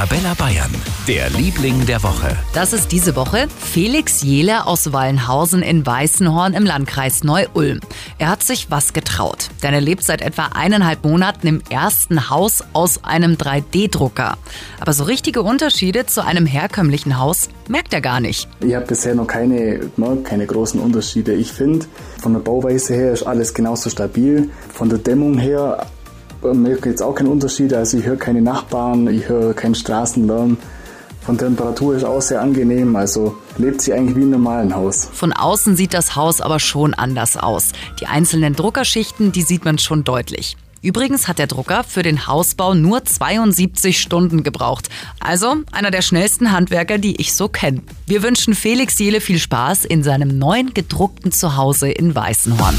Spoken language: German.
Arabella Bayern, der Liebling der Woche. Das ist diese Woche Felix Jele aus Wallenhausen in Weißenhorn im Landkreis Neu-Ulm. Er hat sich was getraut, denn er lebt seit etwa eineinhalb Monaten im ersten Haus aus einem 3D-Drucker. Aber so richtige Unterschiede zu einem herkömmlichen Haus merkt er gar nicht. Ich habe bisher noch keine, keine großen Unterschiede. Ich finde, von der Bauweise her ist alles genauso stabil. Von der Dämmung her merke jetzt auch keinen Unterschied. Also ich höre keine Nachbarn, ich höre keinen Straßenlärm. Von Temperatur ist auch sehr angenehm, also lebt sie eigentlich wie im normalen Haus. Von außen sieht das Haus aber schon anders aus. Die einzelnen Druckerschichten, die sieht man schon deutlich. Übrigens hat der Drucker für den Hausbau nur 72 Stunden gebraucht. Also einer der schnellsten Handwerker, die ich so kenne. Wir wünschen Felix Jele viel Spaß in seinem neuen gedruckten Zuhause in Weißenhorn.